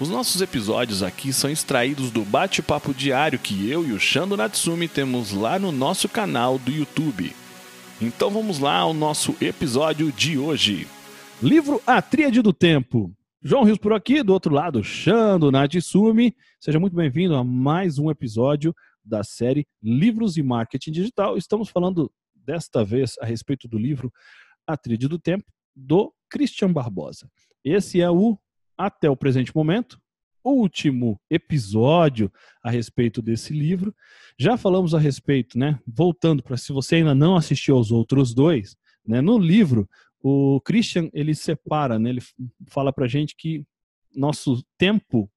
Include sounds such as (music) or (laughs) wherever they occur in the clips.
Os nossos episódios aqui são extraídos do bate-papo diário que eu e o Shando Natsumi temos lá no nosso canal do YouTube. Então vamos lá ao nosso episódio de hoje. Livro A Tríade do Tempo. João Rios por aqui, do outro lado, Shando Natsumi. Seja muito bem-vindo a mais um episódio da série Livros e Marketing Digital. Estamos falando desta vez a respeito do livro A Tríade do Tempo, do Christian Barbosa. Esse é o até o presente momento, último episódio a respeito desse livro. Já falamos a respeito, né? Voltando para se você ainda não assistiu aos outros dois, né? No livro, o Christian ele separa, né? Ele fala para gente que nosso tempo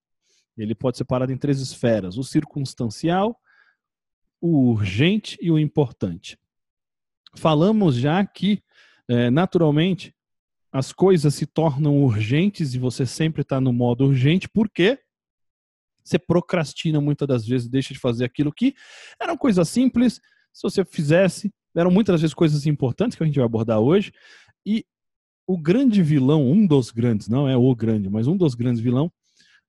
ele pode ser separado em três esferas: o circunstancial, o urgente e o importante. Falamos já que, é, naturalmente, as coisas se tornam urgentes e você sempre está no modo urgente, porque você procrastina muitas das vezes, deixa de fazer aquilo que eram coisas simples, se você fizesse, eram muitas das vezes coisas importantes que a gente vai abordar hoje. E o grande vilão, um dos grandes, não é o grande, mas um dos grandes vilão,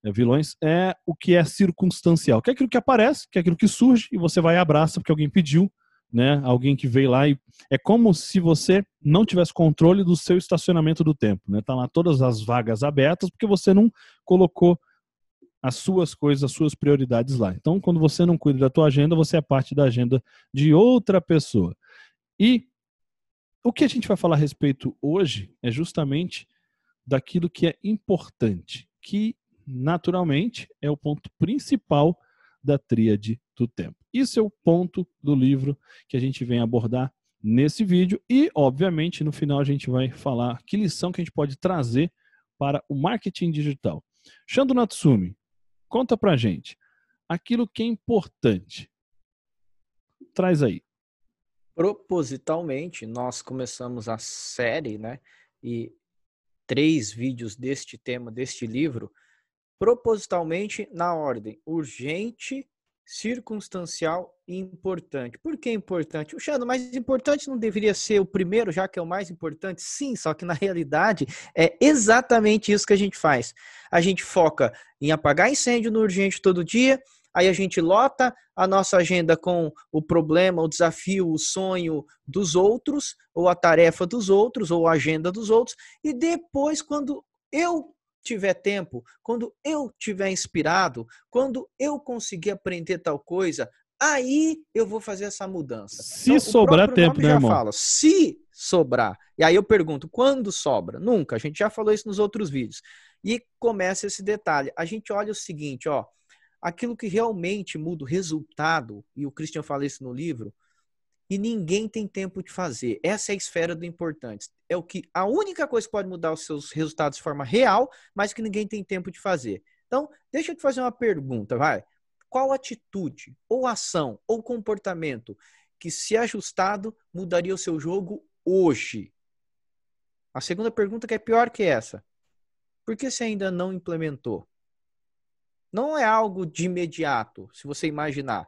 é, vilões é o que é circunstancial, que é aquilo que aparece, que é aquilo que surge e você vai e abraça porque alguém pediu, né? Alguém que veio lá e é como se você não tivesse controle do seu estacionamento do tempo, né? Tá lá todas as vagas abertas porque você não colocou as suas coisas, as suas prioridades lá. Então, quando você não cuida da tua agenda, você é parte da agenda de outra pessoa. E o que a gente vai falar a respeito hoje é justamente daquilo que é importante, que naturalmente é o ponto principal da tríade do tempo. Isso é o ponto do livro que a gente vem abordar nesse vídeo e, obviamente, no final a gente vai falar que lição que a gente pode trazer para o marketing digital. Shando Natsumi, conta pra gente aquilo que é importante. Traz aí. Propositalmente, nós começamos a série, né? E três vídeos deste tema, deste livro, propositalmente na ordem urgente, circunstancial e importante. Por que importante? O Xando, mais importante não deveria ser o primeiro, já que é o mais importante? Sim, só que na realidade é exatamente isso que a gente faz. A gente foca em apagar incêndio no urgente todo dia, aí a gente lota a nossa agenda com o problema, o desafio, o sonho dos outros, ou a tarefa dos outros, ou a agenda dos outros, e depois, quando eu tiver tempo, quando eu tiver inspirado, quando eu conseguir aprender tal coisa, aí eu vou fazer essa mudança. Se então, sobrar tempo, né, irmão? Fala, se sobrar. E aí eu pergunto, quando sobra? Nunca. A gente já falou isso nos outros vídeos. E começa esse detalhe. A gente olha o seguinte, ó, aquilo que realmente muda o resultado, e o Christian fala isso no livro, e ninguém tem tempo de fazer. Essa é a esfera do importante. É o que a única coisa que pode mudar os seus resultados de forma real, mas que ninguém tem tempo de fazer. Então, deixa eu te fazer uma pergunta, vai. Qual atitude, ou ação, ou comportamento que, se ajustado, mudaria o seu jogo hoje? A segunda pergunta que é pior que essa. Por que você ainda não implementou? Não é algo de imediato, se você imaginar.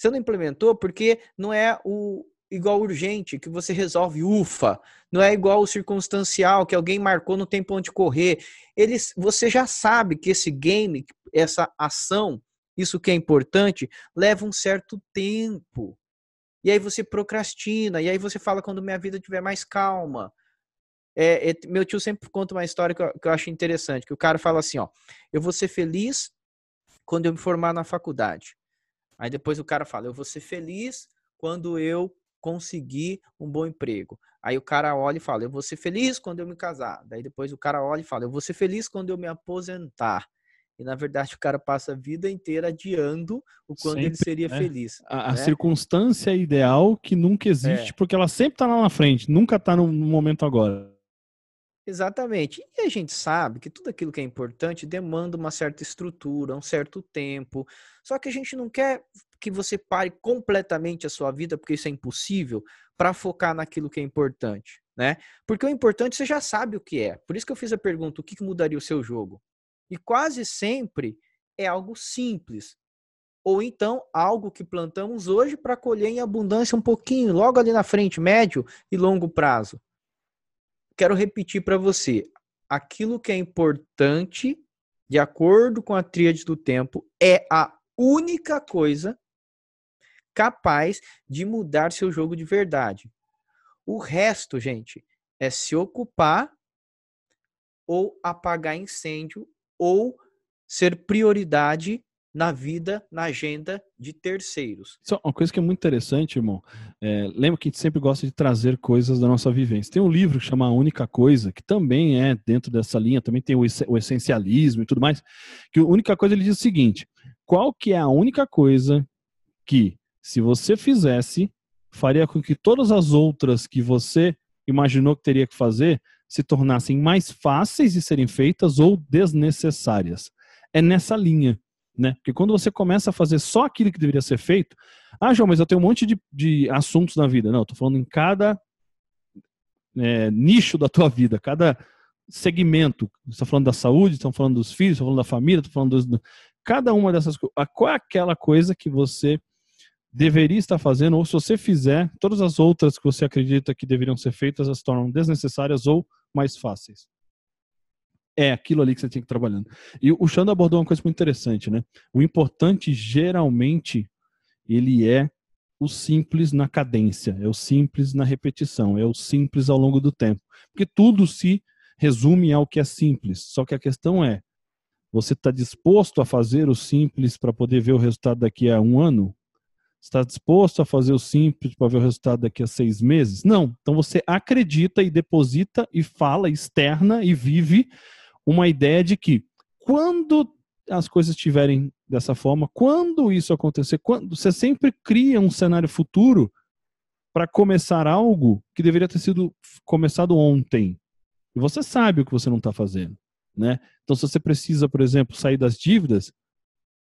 Você não implementou porque não é o igual urgente, que você resolve, ufa. Não é igual o circunstancial, que alguém marcou, não tem pra onde correr. Eles, você já sabe que esse game, essa ação, isso que é importante, leva um certo tempo. E aí você procrastina, e aí você fala quando minha vida tiver mais calma. É, é, meu tio sempre conta uma história que eu, que eu acho interessante, que o cara fala assim, ó, eu vou ser feliz quando eu me formar na faculdade. Aí depois o cara fala: Eu vou ser feliz quando eu conseguir um bom emprego. Aí o cara olha e fala: Eu vou ser feliz quando eu me casar. Daí depois o cara olha e fala: Eu vou ser feliz quando eu me aposentar. E na verdade o cara passa a vida inteira adiando o quando sempre, ele seria né? feliz. A, né? a, circunstância ideal que nunca existe, é. porque ela sempre está lá na frente, nunca está no momento agora. Exatamente. E a gente sabe que tudo aquilo que é importante demanda uma certa estrutura, um certo tempo. Só que a gente não quer que você pare completamente a sua vida, porque isso é impossível, para focar naquilo que é importante, né? Porque o importante você já sabe o que é. Por isso que eu fiz a pergunta: o que mudaria o seu jogo? E quase sempre é algo simples. Ou então algo que plantamos hoje para colher em abundância um pouquinho, logo ali na frente, médio e longo prazo. Quero repetir para você: aquilo que é importante, de acordo com a tríade do tempo, é a única coisa capaz de mudar seu jogo de verdade. O resto, gente, é se ocupar ou apagar incêndio ou ser prioridade na vida, na agenda de terceiros. É uma coisa que é muito interessante, irmão. É, lembra que a gente sempre gosta de trazer coisas da nossa vivência. Tem um livro que chama A Única Coisa, que também é dentro dessa linha, também tem o, o essencialismo e tudo mais, que a única coisa ele diz o seguinte, qual que é a única coisa que, se você fizesse, faria com que todas as outras que você imaginou que teria que fazer se tornassem mais fáceis de serem feitas ou desnecessárias. É nessa linha, né? Porque quando você começa a fazer só aquilo que deveria ser feito, ah, João, mas eu tenho um monte de, de assuntos na vida. Não, estou falando em cada é, nicho da tua vida, cada segmento. Está falando da saúde, estão falando dos filhos, estão falando da família, estão falando dos, cada uma dessas coisas. Qual é aquela coisa que você deveria estar fazendo, ou se você fizer, todas as outras que você acredita que deveriam ser feitas, elas se tornam desnecessárias ou mais fáceis. É aquilo ali que você tem que ir trabalhando. E o Xando abordou uma coisa muito interessante, né? O importante, geralmente, ele é o simples na cadência, é o simples na repetição, é o simples ao longo do tempo. Porque tudo se resume ao que é simples. Só que a questão é, você está disposto a fazer o simples para poder ver o resultado daqui a um ano? Está disposto a fazer o simples para ver o resultado daqui a seis meses? Não. Então você acredita e deposita e fala, externa e vive uma ideia de que quando as coisas estiverem dessa forma, quando isso acontecer, quando você sempre cria um cenário futuro para começar algo que deveria ter sido começado ontem. E você sabe o que você não está fazendo. Né? Então, se você precisa, por exemplo, sair das dívidas,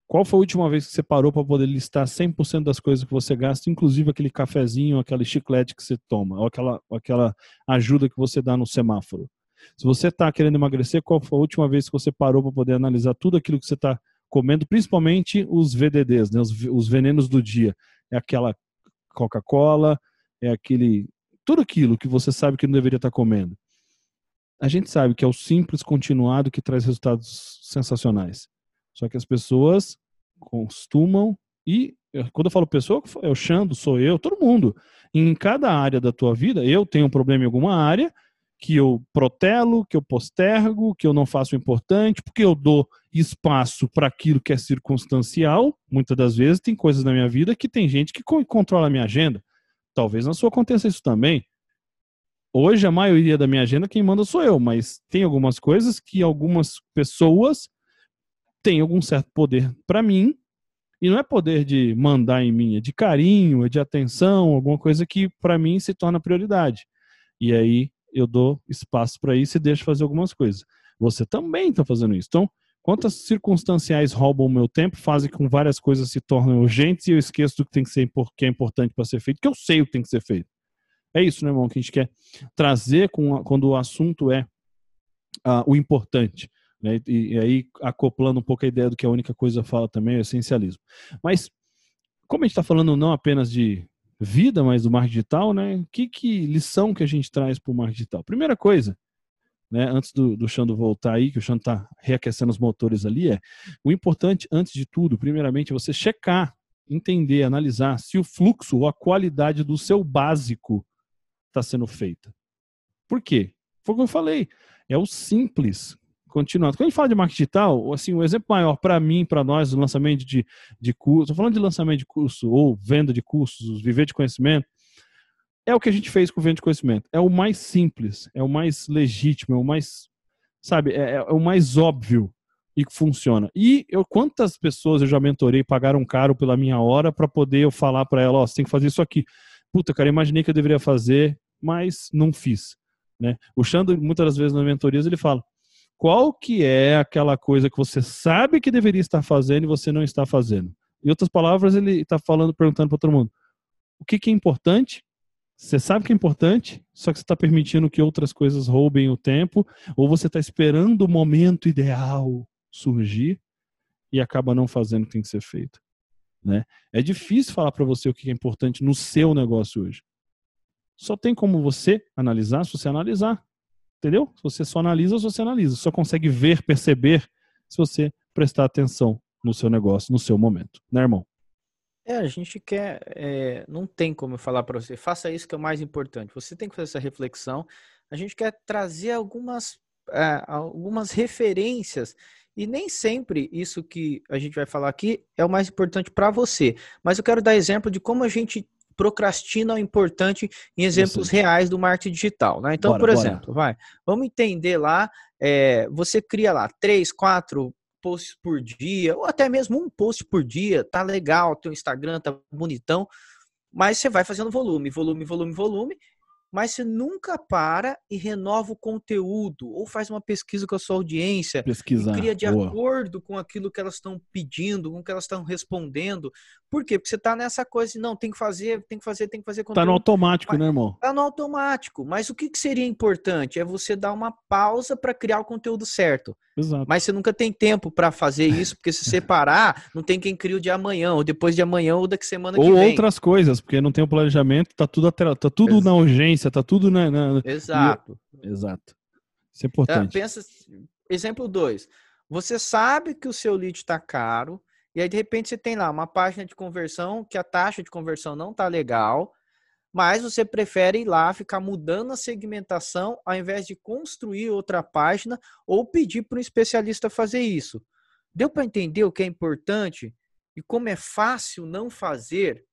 qual foi a última vez que você parou para poder listar 100% das coisas que você gasta, inclusive aquele cafezinho, aquele chiclete que você toma, ou aquela, aquela ajuda que você dá no semáforo? Se você está querendo emagrecer, qual foi a última vez que você parou para poder analisar tudo aquilo que você está comendo, principalmente os VDDs, né, os, os venenos do dia? É aquela Coca-Cola, é aquele. Tudo aquilo que você sabe que não deveria estar tá comendo a gente sabe que é o simples continuado que traz resultados sensacionais. Só que as pessoas costumam e quando eu falo pessoa, é o Xando, sou eu, todo mundo. Em cada área da tua vida, eu tenho um problema em alguma área que eu protelo, que eu postergo, que eu não faço o importante, porque eu dou espaço para aquilo que é circunstancial. Muitas das vezes tem coisas na minha vida que tem gente que controla a minha agenda. Talvez na sua aconteça isso também. Hoje, a maioria da minha agenda, quem manda sou eu, mas tem algumas coisas que algumas pessoas têm algum certo poder para mim, e não é poder de mandar em mim, é de carinho, é de atenção, alguma coisa que para mim se torna prioridade. E aí eu dou espaço para isso e deixo fazer algumas coisas. Você também está fazendo isso. Então, quantas circunstanciais roubam o meu tempo, fazem com várias coisas se tornem urgentes e eu esqueço do que tem que ser que é importante para ser feito, que eu sei o que tem que ser feito. É isso, né, irmão, que a gente quer trazer com, quando o assunto é o importante. Né? E, e, aí, acoplando um pouco a ideia do que a única coisa fala também é o essencialismo. Mas, como a gente está falando não apenas de vida, mas do marketing digital, né? Que, que lição que a gente traz para o marketing digital? Primeira coisa, né, antes do, do Xando voltar aí, que o Xando está reaquecendo os motores ali, é o importante, antes de tudo, primeiramente, é você checar, entender, analisar se o fluxo ou a qualidade do seu básico está sendo feita. Por quê? Foi o que eu falei. É o simples. Continuando. Quando a gente fala de marketing digital, assim, o exemplo maior para mim, para nós, do lançamento de, de curso, estou falando de lançamento de curso ou venda de cursos, viver de conhecimento, é o que a gente fez com o venda de conhecimento. É o mais simples, é o mais legítimo, é o mais, sabe, é, é o mais óbvio e que funciona. E eu, quantas pessoas eu já mentorei pagaram caro pela minha hora para poder eu falar para ela, ó, oh, você tem que fazer isso aqui. Puta, cara, imaginei que eu deveria fazer, mas não fiz. Né? O Xando, muitas das vezes nas mentorias, ele fala: qual que é aquela coisa que você sabe que deveria estar fazendo e você não está fazendo? Em outras palavras, ele está falando, perguntando para todo mundo: o que, que é importante? Você sabe que é importante, só que você está permitindo que outras coisas roubem o tempo, ou você está esperando o momento ideal surgir e acaba não fazendo o que tem que ser feito. Né? É difícil falar para você o que é importante no seu negócio hoje. Só tem como você analisar se você analisar. Entendeu? Se você só analisa, você analisa. Só consegue ver, perceber se você prestar atenção no seu negócio, no seu momento. Né, irmão? É, a gente quer. É, não tem como eu falar para você, faça isso que é o mais importante. Você tem que fazer essa reflexão. A gente quer trazer algumas, é, algumas referências. E nem sempre isso que a gente vai falar aqui é o mais importante para você. Mas eu quero dar exemplo de como a gente procrastina o importante em exemplos reais do marketing digital. Né? Então, bora, por exemplo, bora. vai, vamos entender lá, é, você cria lá três, quatro posts por dia, ou até mesmo um post por dia, tá legal, teu Instagram tá bonitão, mas você vai fazendo volume, volume, volume, volume, mas você nunca para e renova o conteúdo, ou faz uma pesquisa com a sua audiência, Pesquisar. cria de Boa. acordo com aquilo que elas estão pedindo, com o que elas estão respondendo. Por quê? Porque você está nessa coisa de, não, tem que fazer, tem que fazer, tem que fazer conteúdo. Tá no automático, mas, né, irmão? Tá no automático. Mas o que, que seria importante? É você dar uma pausa para criar o conteúdo certo. Exato. Mas você nunca tem tempo para fazer isso, porque se separar, (laughs) não tem quem cria o de amanhã, ou depois de amanhã, ou daqui semana ou que vem. Ou outras coisas, porque não tem o planejamento, tá tudo, tá tudo na urgência, tá tudo na. na... Exato. E... Exato. Isso é importante. Então, pensa, exemplo 2. Você sabe que o seu lead está caro, e aí de repente você tem lá uma página de conversão que a taxa de conversão não tá legal, mas você prefere ir lá ficar mudando a segmentação ao invés de construir outra página ou pedir para um especialista fazer isso. Deu para entender o que é importante e como é fácil não fazer?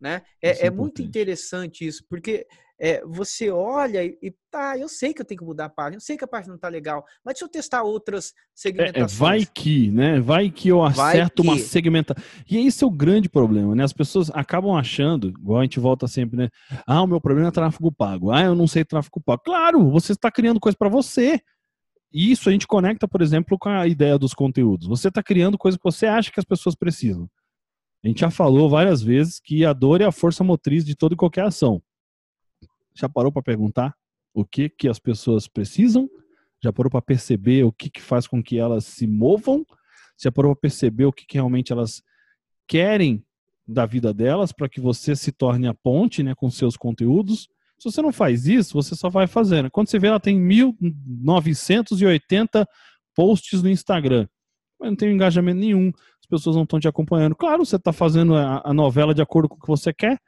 Né? É, é, é muito interessante isso, porque é, você olha e, e, tá, eu sei que eu tenho que mudar a página, eu sei que a página não tá legal, mas deixa eu testar outras segmentações. É, é vai que, né? Vai que eu acerto que. uma segmentação. E esse é o grande problema, né? As pessoas acabam achando, igual a gente volta sempre, né? Ah, o meu problema é tráfego pago. Ah, eu não sei tráfego pago. Claro, você está criando coisa para você. Isso a gente conecta, por exemplo, com a ideia dos conteúdos. Você está criando coisa que você acha que as pessoas precisam. A gente já falou várias vezes que a dor é a força motriz de toda e qualquer ação. Já parou para perguntar o que que as pessoas precisam? Já parou para perceber o que, que faz com que elas se movam? Já parou para perceber o que, que realmente elas querem da vida delas para que você se torne a ponte né, com seus conteúdos? Se você não faz isso, você só vai fazendo. Quando você vê, ela tem 1.980 posts no Instagram. Mas não tem engajamento nenhum. As pessoas não estão te acompanhando. Claro, você está fazendo a, a novela de acordo com o que você quer,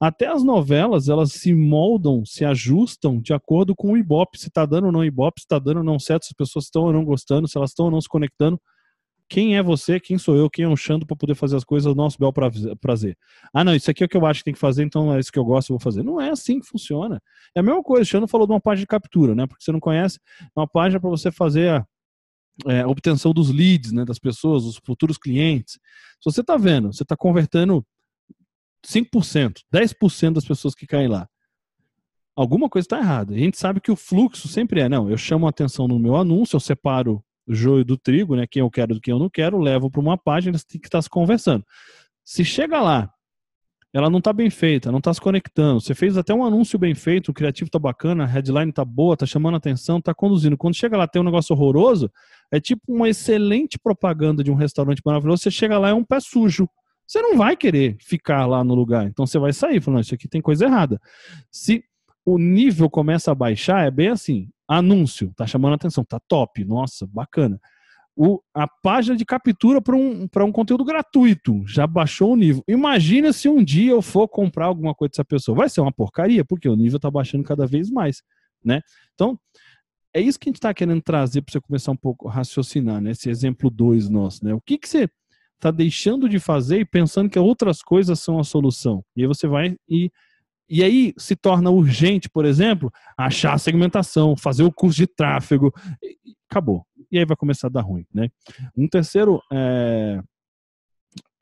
até as novelas, elas se moldam, se ajustam de acordo com o Ibope. Se está dando ou não Ibope, se está dando ou não certo, se as pessoas estão ou não gostando, se elas estão ou não se conectando. Quem é você, quem sou eu, quem é o Xando para poder fazer as coisas do nosso bel prazer. Ah, não, isso aqui é o que eu acho que tem que fazer, então é isso que eu gosto, eu vou fazer. Não é assim que funciona. É a mesma coisa, o Xando falou de uma página de captura, né? Porque você não conhece, é uma página para você fazer a, é, obtenção dos leads, né, das pessoas, dos futuros clientes. Se você está vendo, você está convertendo 5%, 10% das pessoas que caem lá. Alguma coisa está errada. A gente sabe que o fluxo sempre é, não, eu chamo a atenção no meu anúncio, eu separo o joio do trigo, né, quem eu quero do que eu não quero, levo para uma página, que estar tá se conversando. Se chega lá, ela não está bem feita, não está se conectando, você fez até um anúncio bem feito, o criativo está bacana, a headline está boa, está chamando atenção, está conduzindo. Quando chega lá tem um negócio horroroso, é tipo uma excelente propaganda de um restaurante maravilhoso, você chega lá é um pé sujo você não vai querer ficar lá no lugar. Então você vai sair falando, isso aqui tem coisa errada. Se o nível começa a baixar, é bem assim, anúncio, tá chamando atenção, tá top, nossa, bacana. O, a página de captura para um, um conteúdo gratuito já baixou o nível. Imagina se um dia eu for comprar alguma coisa dessa pessoa. Vai ser uma porcaria, porque o nível está baixando cada vez mais. Né? Então, é isso que a gente está querendo trazer para você começar um pouco a raciocinar, né? Esse exemplo 2 nosso. Né? O que, que você está deixando de fazer e pensando que outras coisas são a solução. E aí você vai e e aí se torna urgente, por exemplo, achar a segmentação, fazer o curso de tráfego, acabou. E aí vai começar a dar ruim, né? Um terceiro é,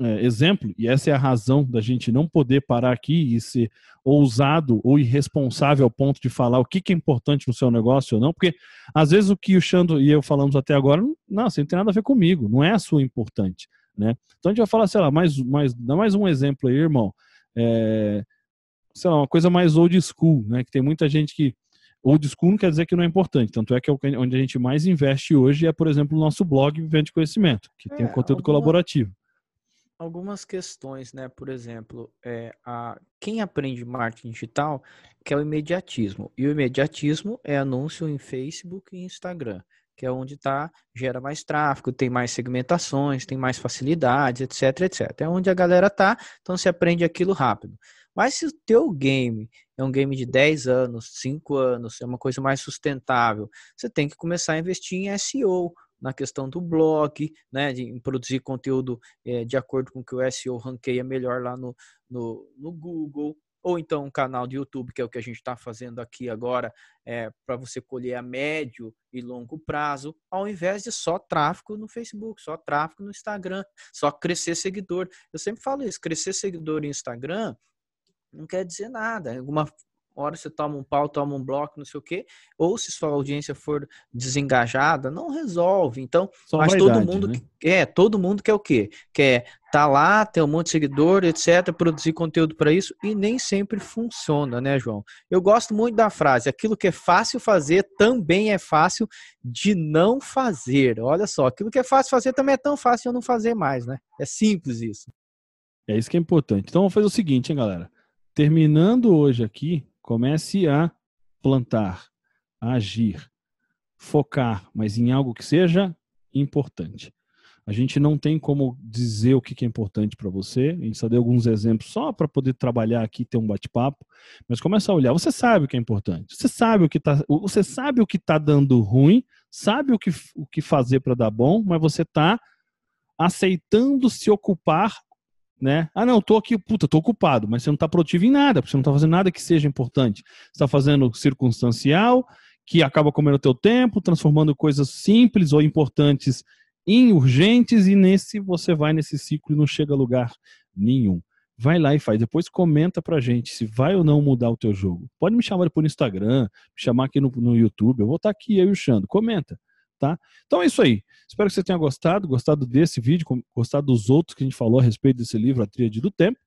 é, exemplo, e essa é a razão da gente não poder parar aqui e ser ousado ou irresponsável ao ponto de falar o que, que é importante no seu negócio ou não, porque às vezes o que o Xandro e eu falamos até agora, não, isso não tem nada a ver comigo, não é a sua importante. Né? Então a gente vai falar, sei lá, mais, mais, dá mais um exemplo aí, irmão. É, sei lá, uma coisa mais old school, né? Que tem muita gente que old school não quer dizer que não é importante, tanto é que é onde a gente mais investe hoje é, por exemplo, o nosso blog Vivendo de Conhecimento, que é, tem um conteúdo alguma, colaborativo. Algumas questões, né? Por exemplo, é, a, quem aprende marketing digital quer o imediatismo, e o imediatismo é anúncio em Facebook e Instagram que é onde tá, gera mais tráfego, tem mais segmentações, tem mais facilidades, etc, etc. É onde a galera tá, então se aprende aquilo rápido. Mas se o teu game é um game de 10 anos, 5 anos, é uma coisa mais sustentável, você tem que começar a investir em SEO, na questão do blog, né, de produzir conteúdo é, de acordo com que o SEO ranqueia melhor lá no, no, no Google, ou então um canal de YouTube, que é o que a gente está fazendo aqui agora, é, para você colher a médio e longo prazo, ao invés de só tráfego no Facebook, só tráfego no Instagram, só crescer seguidor. Eu sempre falo isso, crescer seguidor no Instagram não quer dizer nada. Alguma hora você toma um pau, toma um bloco, não sei o quê, ou se sua audiência for desengajada, não resolve. Então, Só mas todo mundo né? é, todo mundo quer o quê? Quer tá lá, ter um monte de seguidor, etc, produzir conteúdo para isso e nem sempre funciona, né, João? Eu gosto muito da frase, aquilo que é fácil fazer também é fácil de não fazer. Olha só, aquilo que é fácil fazer também é tão fácil de não fazer mais, né? É simples isso. É isso que é importante. Então vamos fazer o seguinte, hein, galera? Terminando hoje aqui, comece a plantar, a agir, focar, mas em algo que seja importante. A gente não tem como dizer o que é importante para você. A gente só deu alguns exemplos só para poder trabalhar aqui, ter um bate-papo. Mas começa a olhar. Você sabe o que é importante. Você sabe o que está. Você sabe o que está dando ruim. Sabe o que, o que fazer para dar bom. Mas você está aceitando se ocupar né? Ah, não, tô aqui, puta, tô ocupado, mas você não está produtivo em nada, porque você não está fazendo nada que seja importante. Você está fazendo circunstancial, que acaba comendo o teu tempo, transformando coisas simples ou importantes em urgentes, e nesse você vai nesse ciclo e não chega a lugar nenhum. Vai lá e faz. Depois comenta pra gente se vai ou não mudar o teu jogo. Pode me chamar por Instagram, me chamar aqui no, no YouTube. Eu vou estar aqui, eu e o Xando. Comenta tá? Então é isso aí. Espero que você tenha gostado, gostado desse vídeo, gostado dos outros que a gente falou a respeito desse livro, A Tríade do Tempo.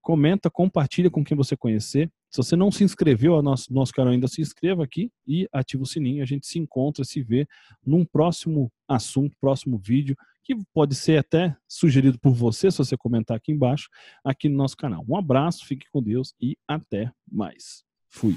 Comenta, compartilha com quem você conhecer. Se você não se inscreveu no nosso, nosso canal ainda, se inscreva aqui e ative o sininho. A gente se encontra, se vê num próximo assunto, próximo vídeo, que pode ser até sugerido por você, se você comentar aqui embaixo, aqui no nosso canal. Um abraço, fique com Deus e até mais. Fui.